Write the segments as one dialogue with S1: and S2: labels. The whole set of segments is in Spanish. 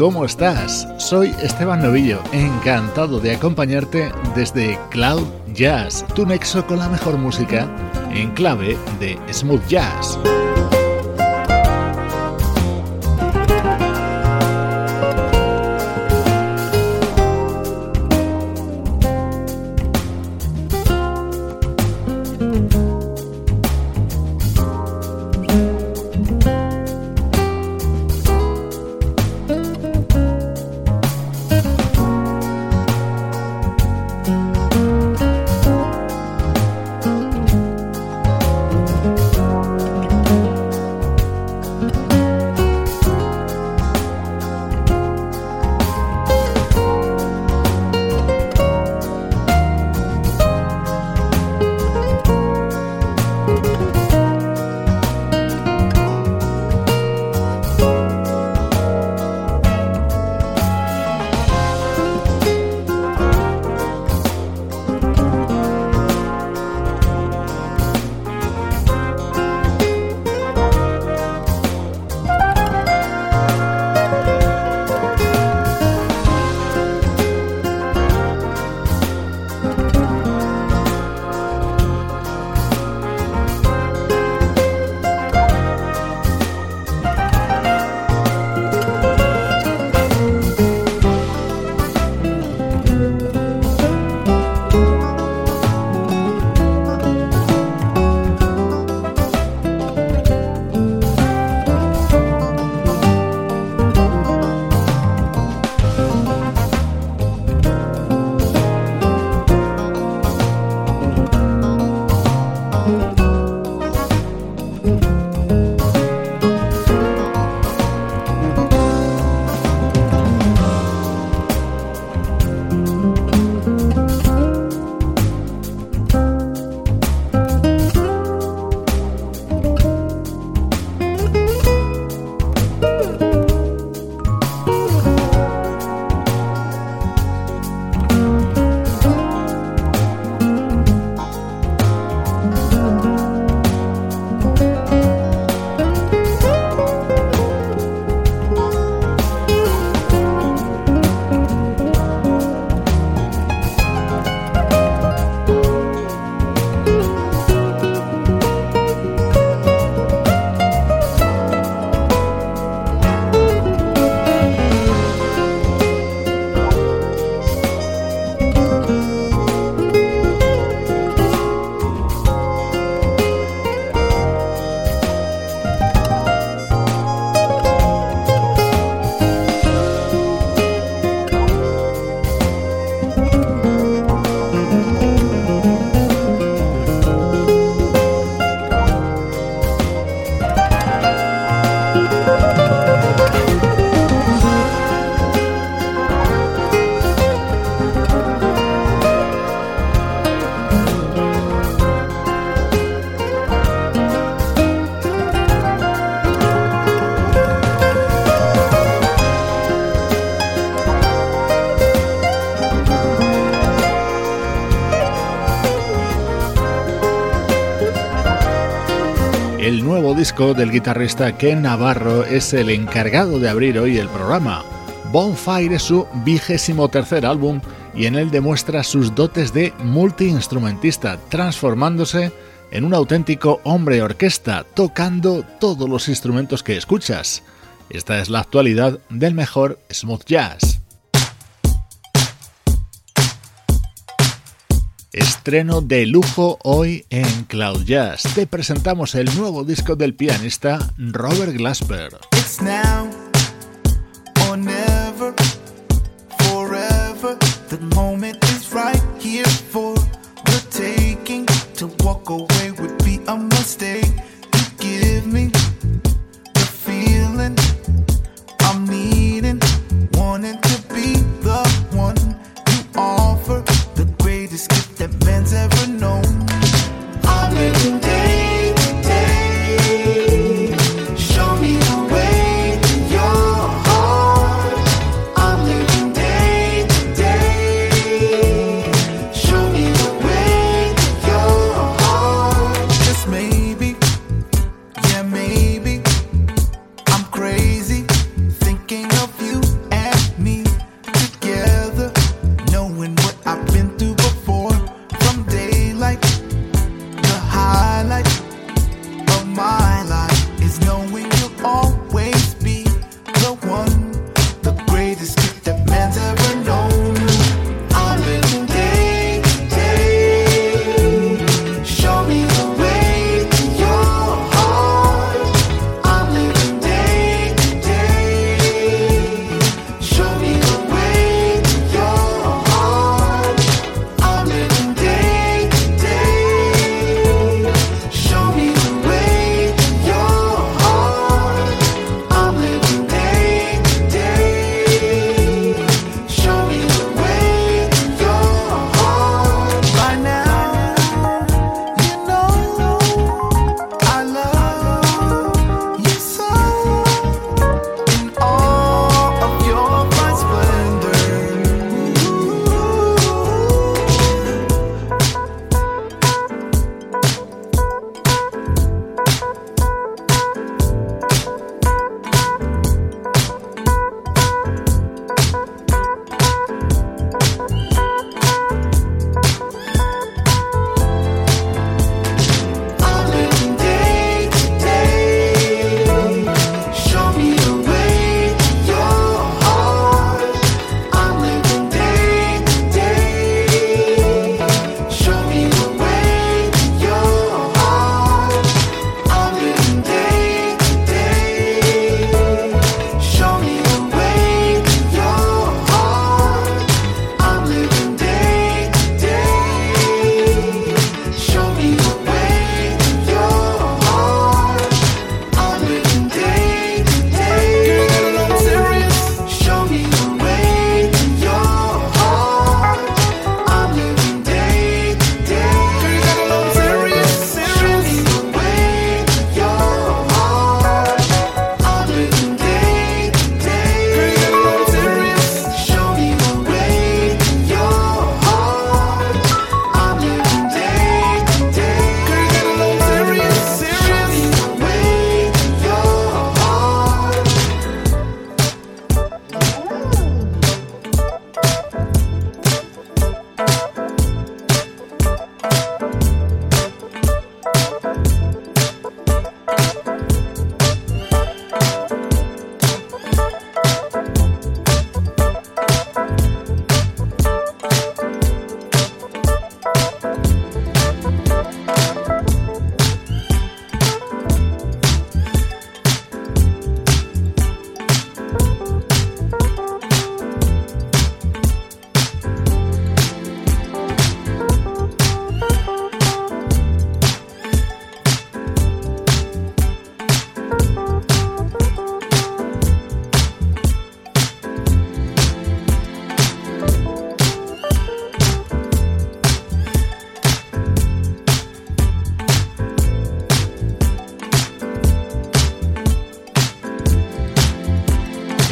S1: ¿Cómo estás? Soy Esteban Novillo, encantado de acompañarte desde Cloud Jazz, tu nexo con la mejor música en clave de smooth jazz. disco del guitarrista Ken Navarro es el encargado de abrir hoy el programa. Bonfire es su vigésimo tercer álbum y en él demuestra sus dotes de multiinstrumentista, transformándose en un auténtico hombre orquesta, tocando todos los instrumentos que escuchas. Esta es la actualidad del mejor smooth jazz. Estreno de lujo hoy en Cloud Jazz. Te presentamos el nuevo disco del pianista Robert Glasper. It's now or never, forever.
S2: The moment is right here for the taking. To walk away would be a mistake.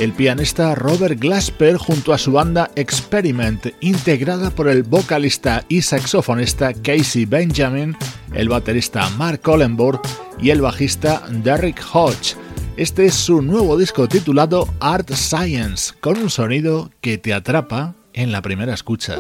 S1: el pianista Robert Glasper junto a su banda Experiment, integrada por el vocalista y saxofonista Casey Benjamin, el baterista Mark Ollenborg y el bajista Derek Hodge. Este es su nuevo disco titulado Art Science, con un sonido que te atrapa en la primera escucha.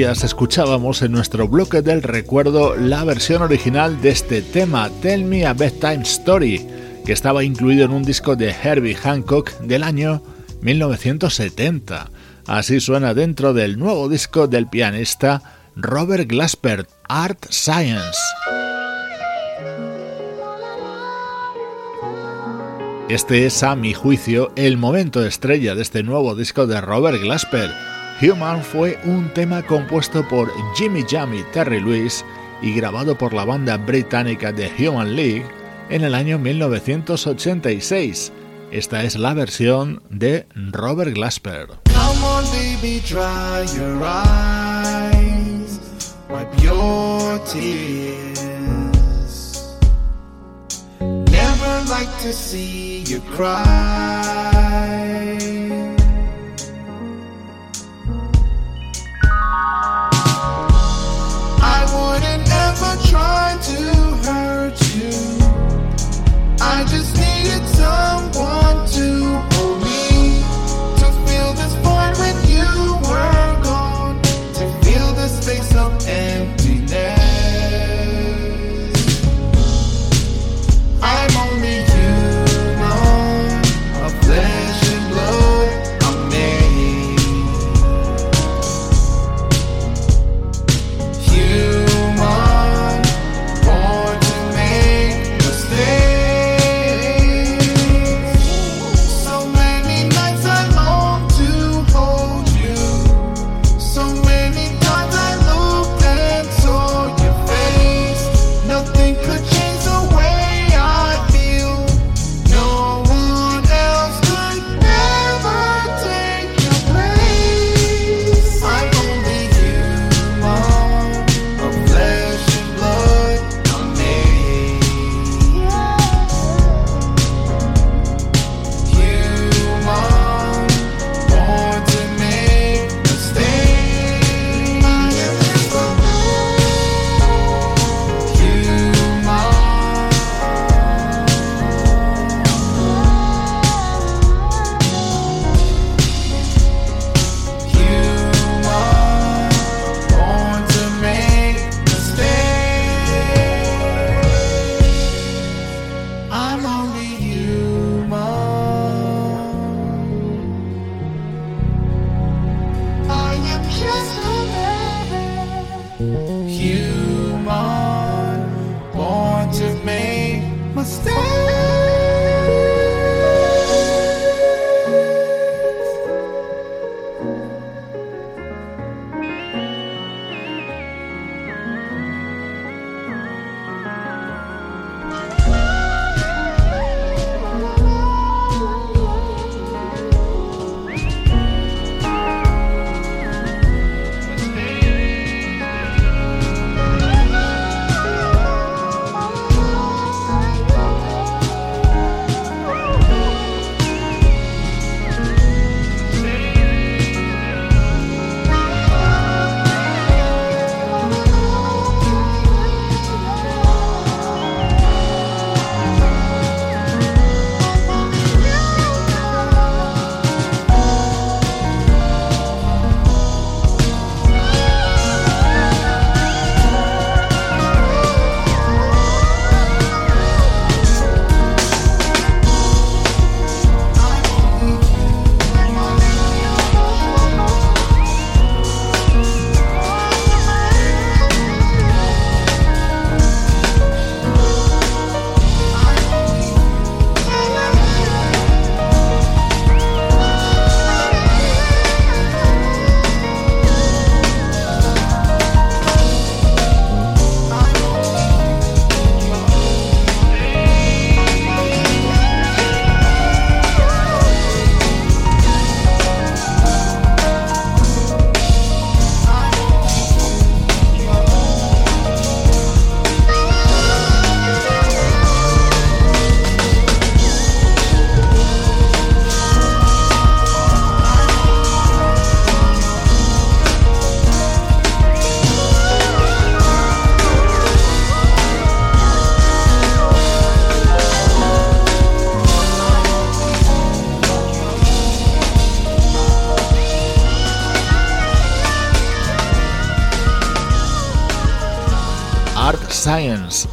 S1: Escuchábamos en nuestro bloque del recuerdo la versión original de este tema Tell Me a Bedtime Story, que estaba incluido en un disco de Herbie Hancock del año 1970. Así suena dentro del nuevo disco del pianista Robert Glasper, Art Science. Este es, a mi juicio, el momento estrella de este nuevo disco de Robert Glasper Human fue un tema compuesto por Jimmy Jam y Terry Lewis y grabado por la banda británica The Human League en el año 1986. Esta es la versión de Robert Glasper.
S2: Come on, baby, dry your eyes, wipe your tears. Never like to see you cry.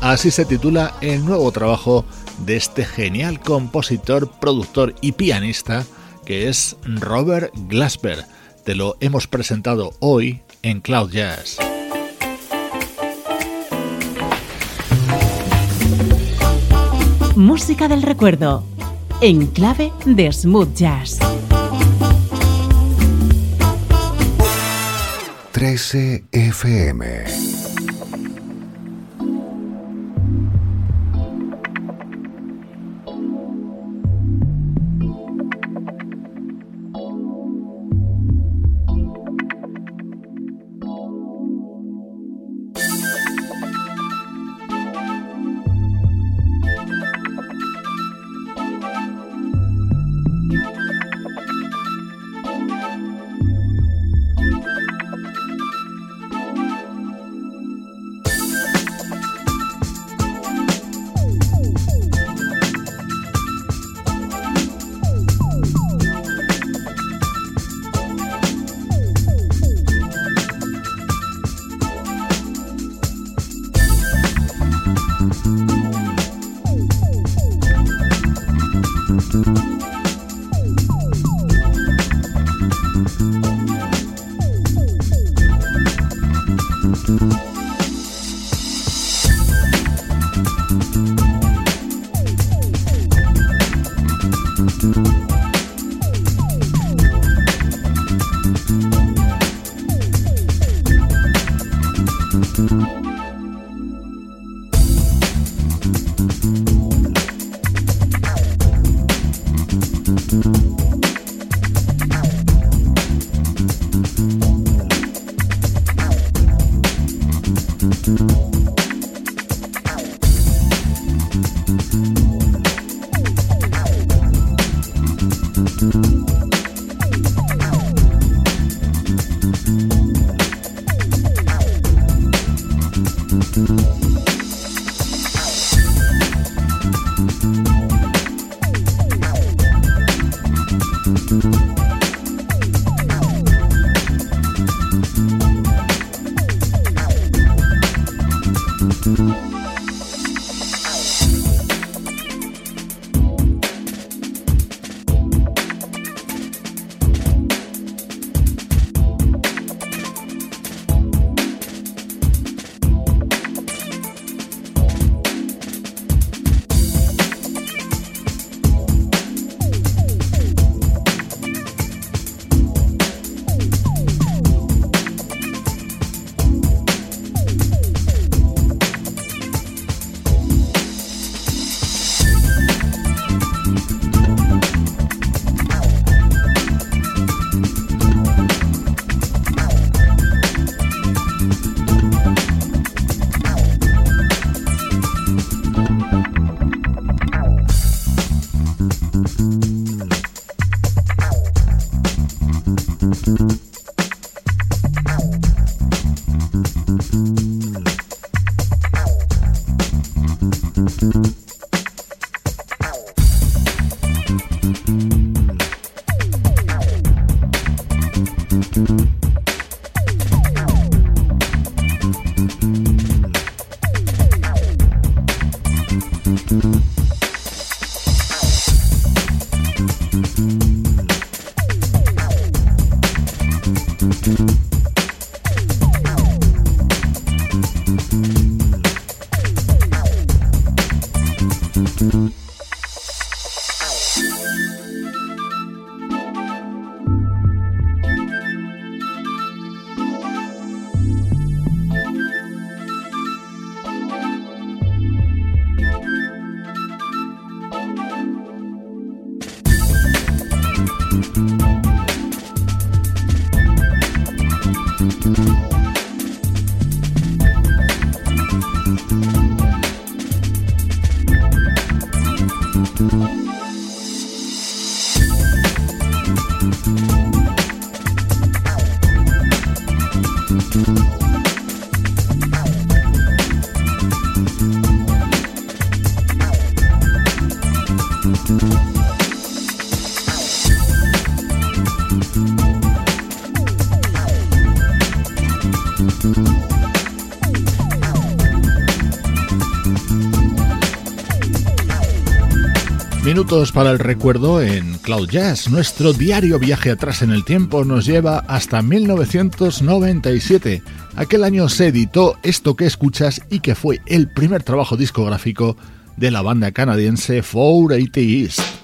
S1: Así se titula el nuevo trabajo de este genial compositor, productor y pianista que es Robert Glasper. Te lo hemos presentado hoy en Cloud Jazz.
S3: Música del recuerdo en clave de smooth jazz.
S4: 13 FM
S1: Para el recuerdo en Cloud Jazz. Nuestro diario viaje atrás en el tiempo nos lleva hasta 1997. Aquel año se editó esto que escuchas y que fue el primer trabajo discográfico de la banda canadiense 480 East.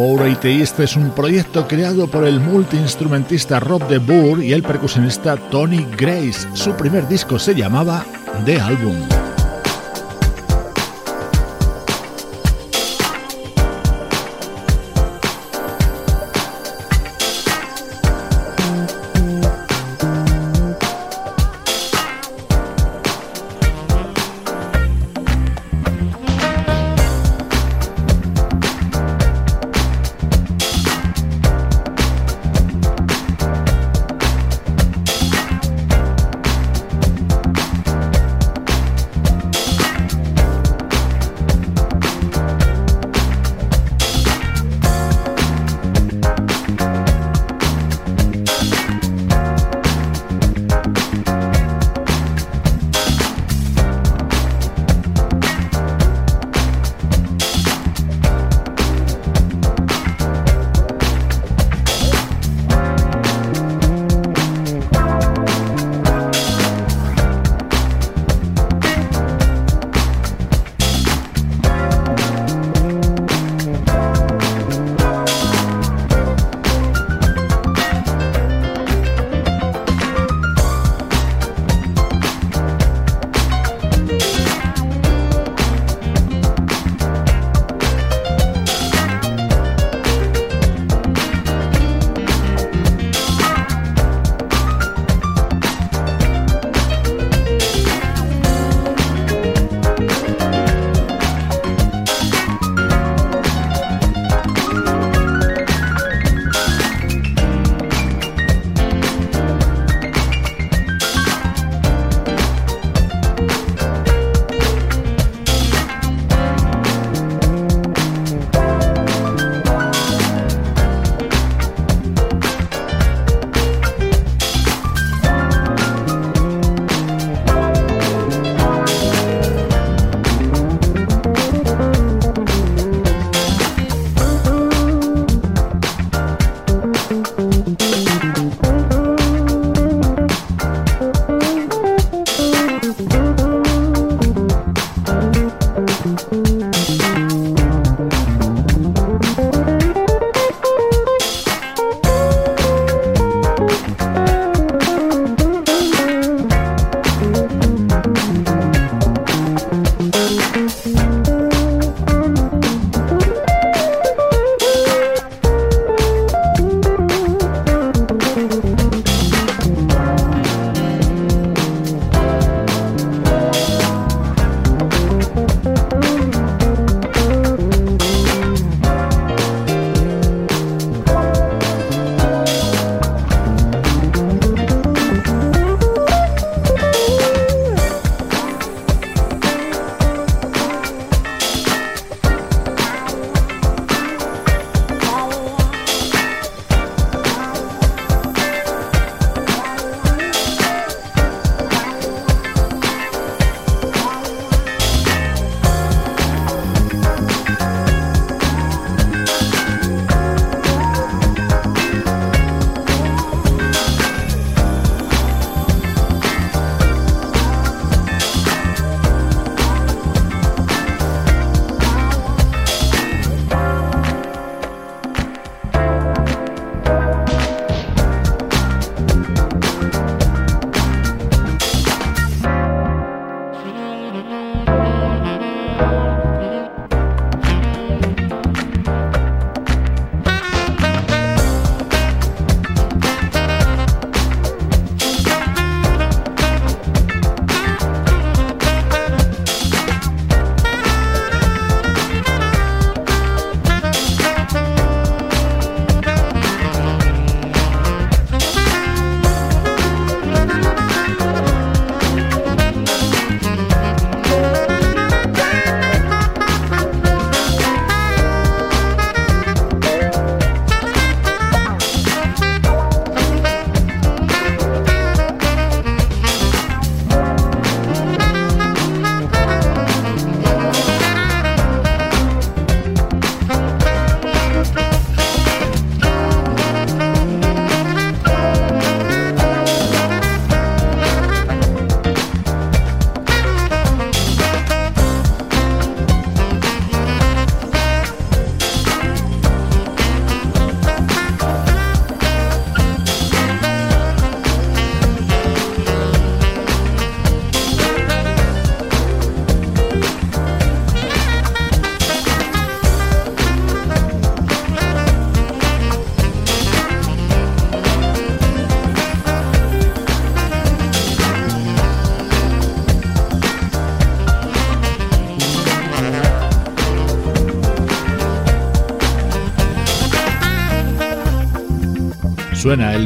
S1: 480 East es un proyecto creado por el multiinstrumentista Rob de Boer y el percusionista Tony Grace. Su primer disco se llamaba The Album.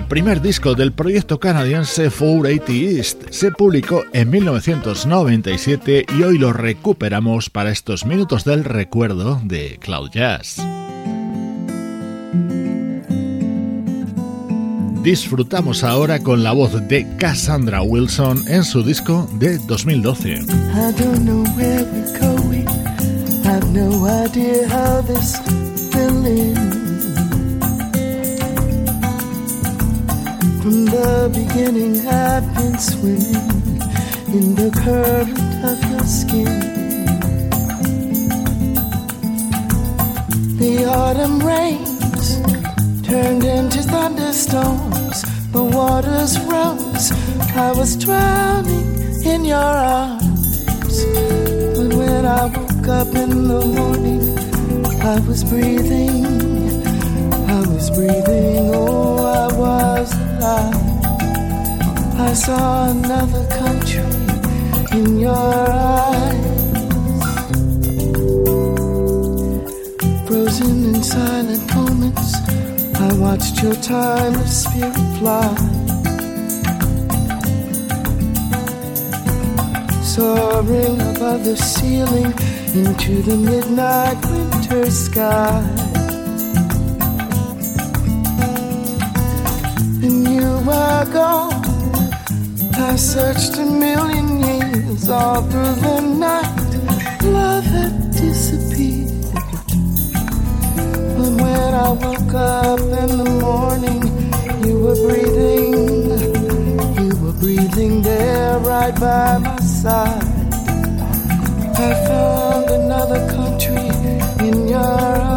S1: Primer disco del proyecto canadiense 480 East. Se publicó en 1997 y hoy lo recuperamos para estos minutos del recuerdo de Cloud Jazz. Disfrutamos ahora con la voz de Cassandra Wilson en su disco de 2012.
S5: From the beginning, I've been swimming in the current of your skin. The autumn rains turned into thunderstorms. The waters rose. I was drowning in your arms. But when I woke up in the morning, I was breathing. I was breathing. Oh, I was I saw another country in your eyes. Frozen in silent moments, I watched your timeless spirit fly. Soaring above the ceiling into the midnight winter sky. And you were gone. I searched a million years all through the night. Love had disappeared. But when I woke up in the morning, you were breathing. You were breathing there right by my side. I found another country in your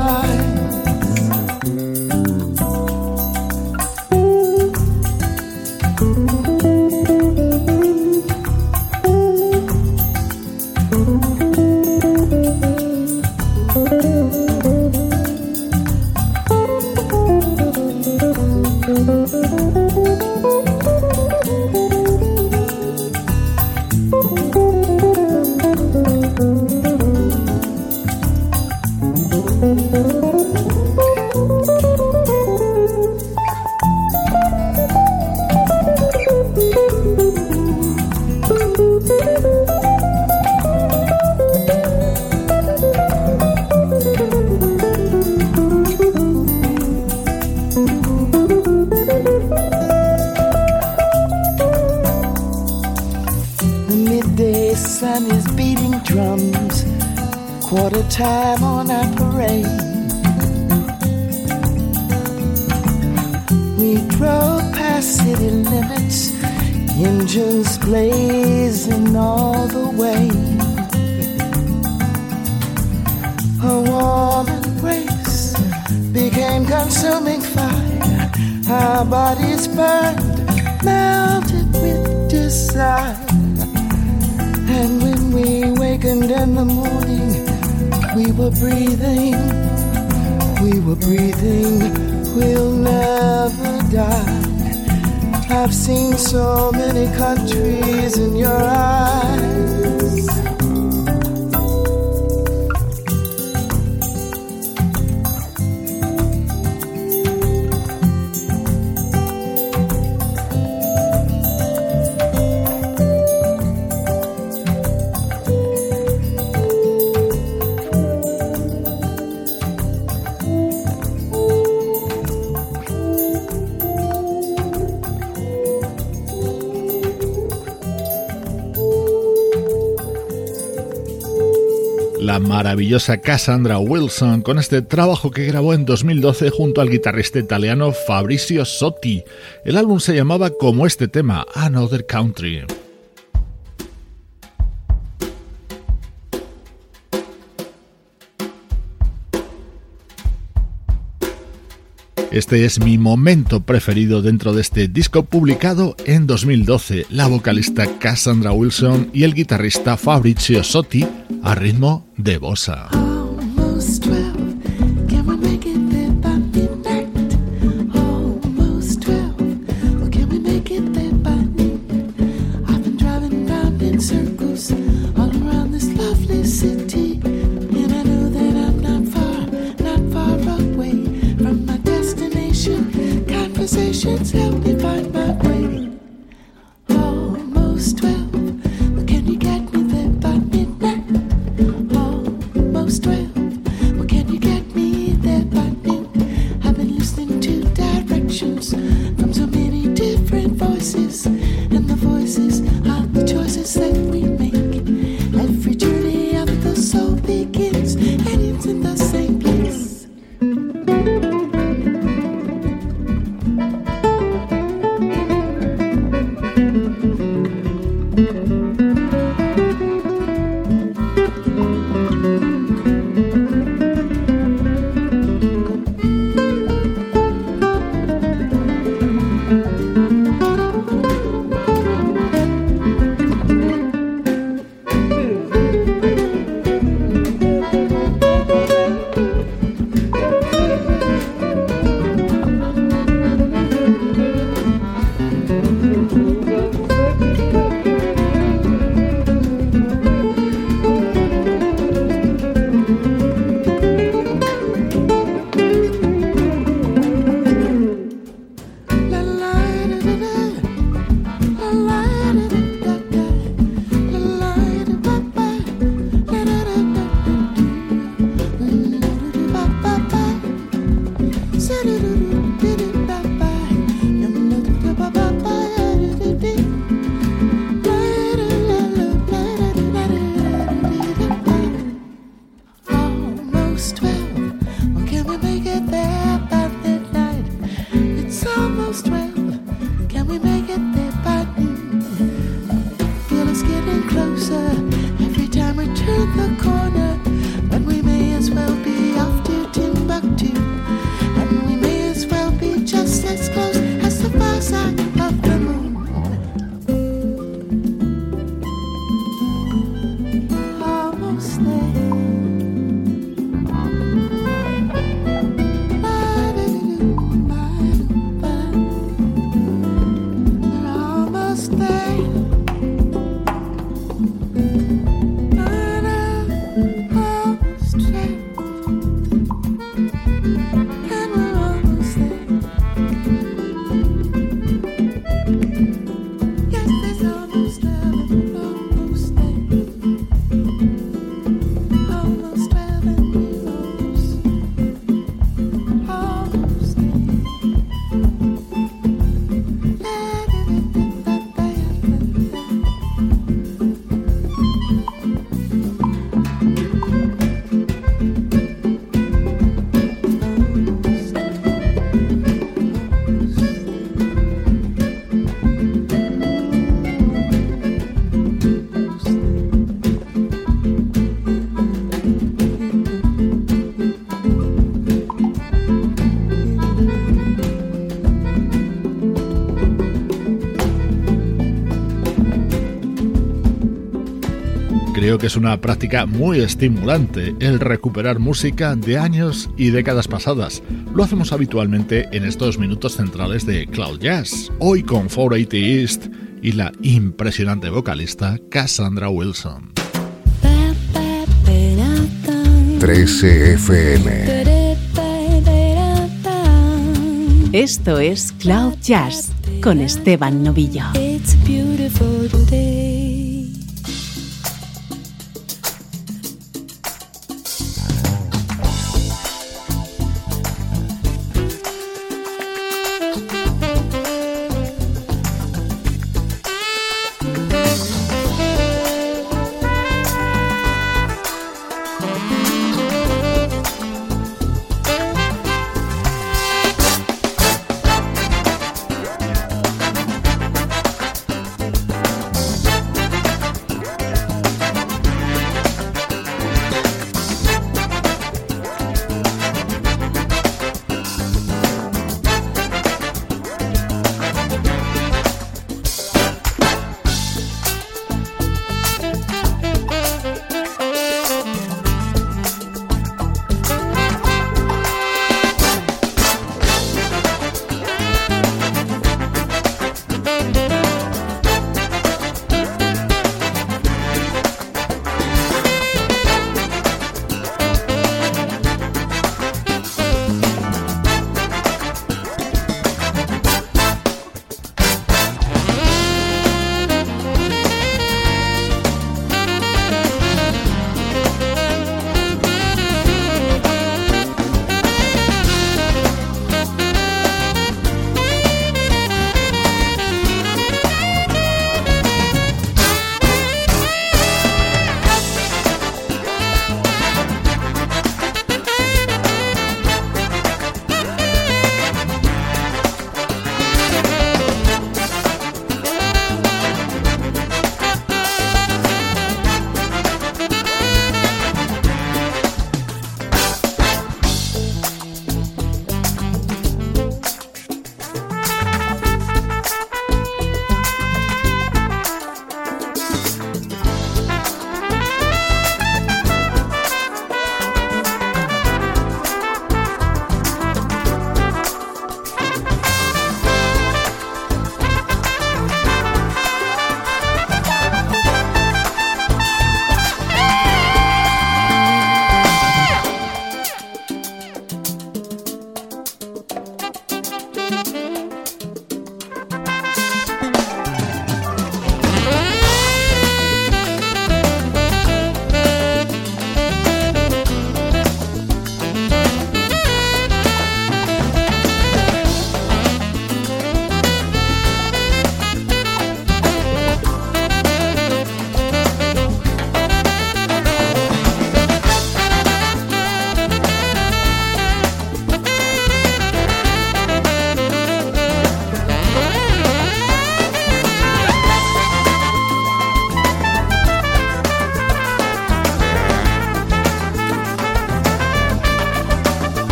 S5: A warm embrace became consuming fire. Our bodies burned, melted with desire. And when we wakened in the morning, we were breathing, we were breathing, we'll never die. I've seen so many countries in your eyes.
S1: Maravillosa Cassandra Wilson con este trabajo que grabó en 2012 junto al guitarrista italiano Fabrizio Sotti. El álbum se llamaba como este tema, Another Country. Este es mi momento preferido dentro de este disco publicado en 2012. La vocalista Cassandra Wilson y el guitarrista Fabrizio Sotti a ritmo de bossa. Que es una práctica muy estimulante el recuperar música de años y décadas pasadas. Lo hacemos habitualmente en estos minutos centrales de Cloud Jazz, hoy con 480 East y la impresionante vocalista Cassandra Wilson.
S4: 13 FM
S3: Esto es Cloud Jazz con Esteban Novillo.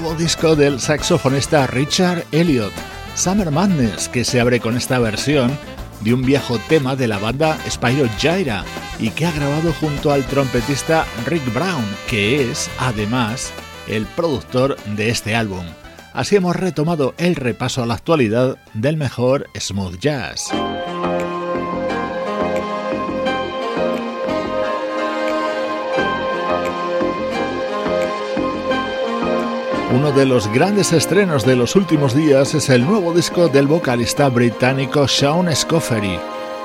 S1: Nuevo disco del saxofonista Richard Elliot, Summer Madness, que se abre con esta versión de un viejo tema de la banda Spyro Gyra y que ha grabado junto al trompetista Rick Brown, que es además el productor de este álbum. Así hemos retomado el repaso a la actualidad del mejor smooth jazz. Uno de los grandes estrenos de los últimos días es el nuevo disco del vocalista británico Sean Scoffery.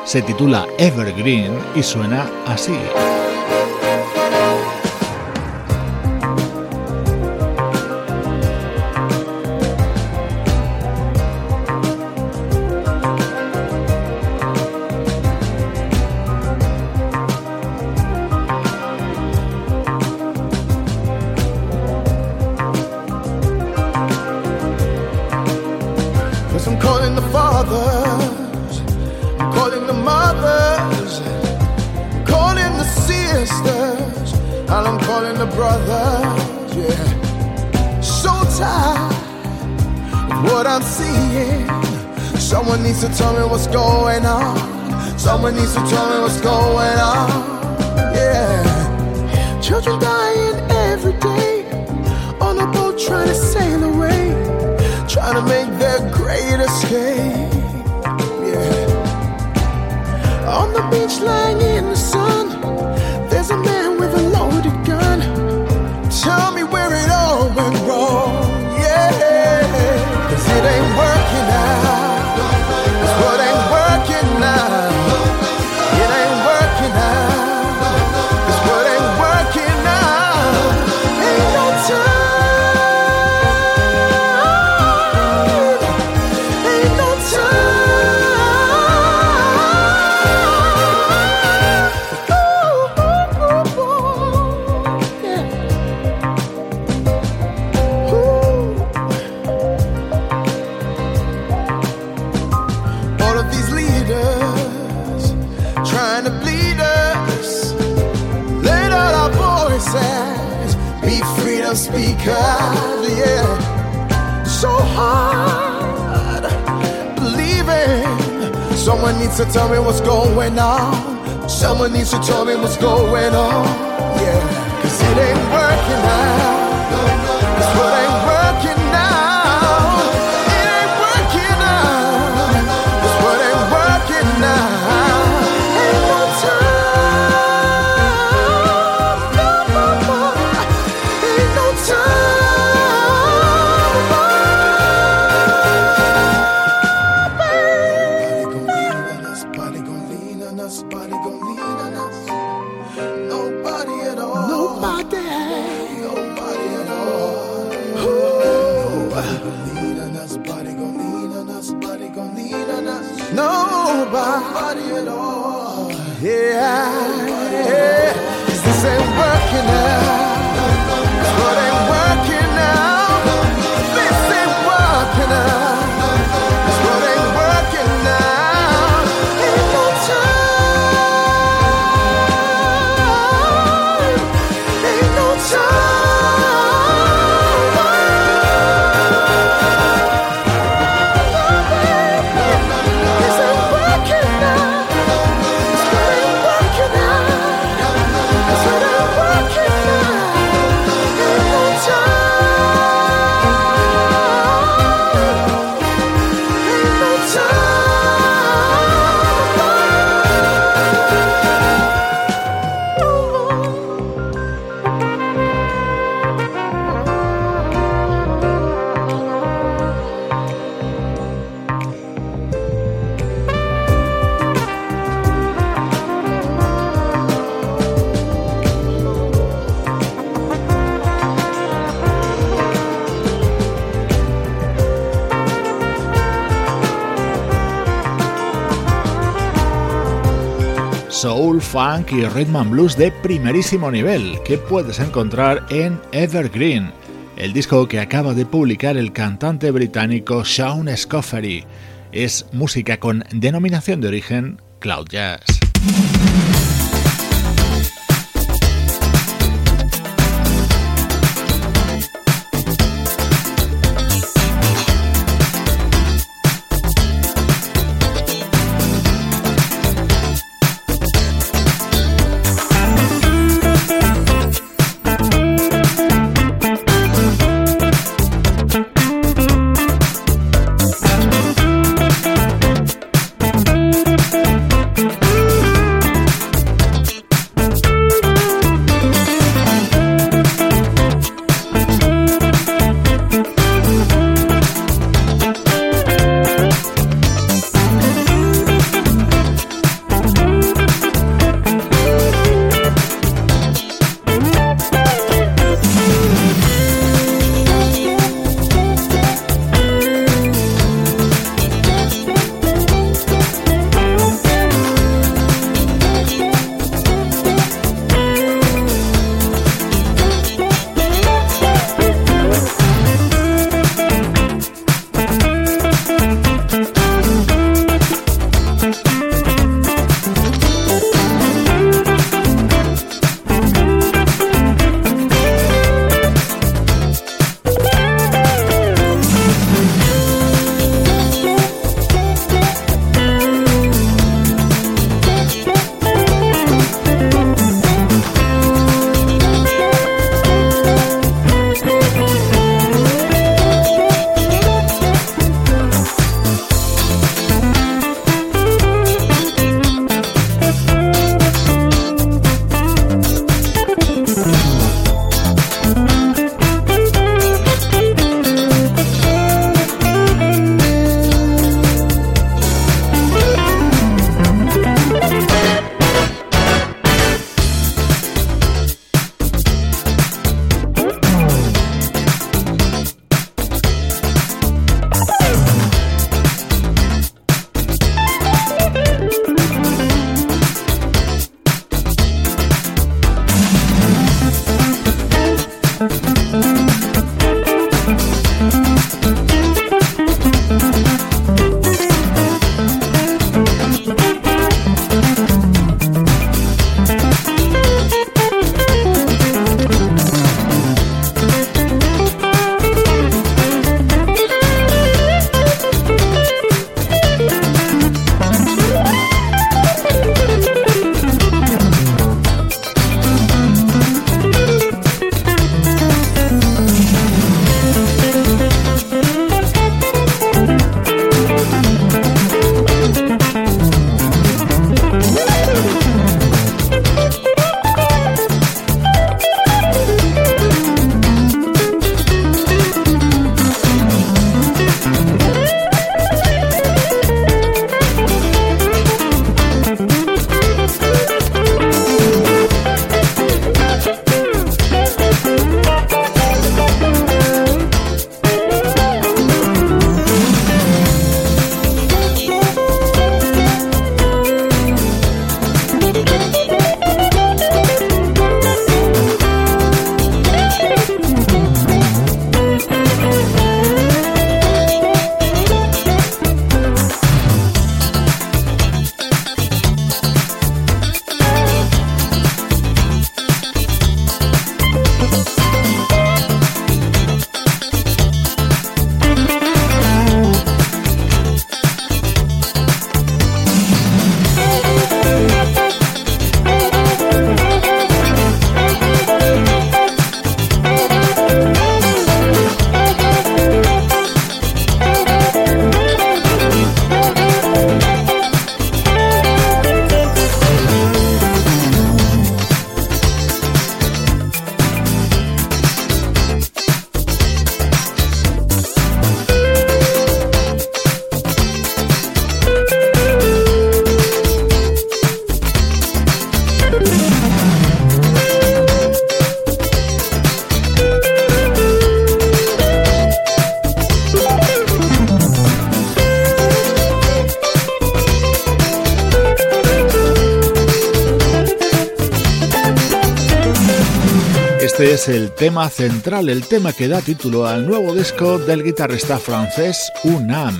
S1: Se titula Evergreen y suena así.
S2: Needs to tell me what's going on. Someone needs to tell me what's going on. Yeah, cause it ain't working out.
S1: Funk y rhythm and blues de primerísimo nivel que puedes encontrar en Evergreen, el disco que acaba de publicar el cantante británico Sean Scoffery. Es música con denominación de origen Cloud Jazz. Este es el tema central, el tema que da título al nuevo disco del guitarrista francés Unam,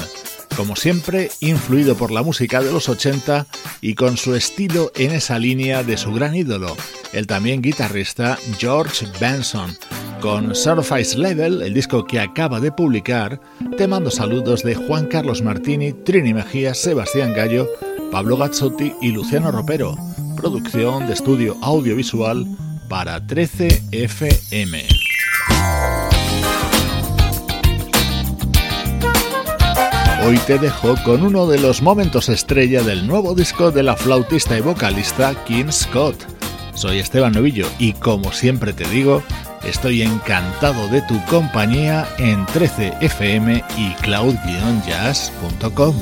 S1: como siempre influido por la música de los 80 y con su estilo en esa línea de su gran ídolo, el también guitarrista George Benson. Con Surface Level, el disco que acaba de publicar, te mando saludos de Juan Carlos Martini, Trini Mejía, Sebastián Gallo, Pablo Gazzotti y Luciano Ropero. Producción de estudio audiovisual para 13 FM. Hoy te dejo con uno de los momentos estrella del nuevo disco de la flautista y vocalista Kim Scott. Soy Esteban Novillo y como siempre te digo, estoy encantado de tu compañía en 13fm y cloud-jazz.com.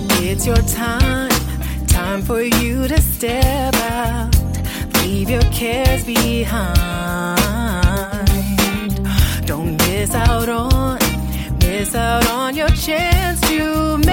S6: leave your cares behind. Don't miss out on, miss out on your chance to make.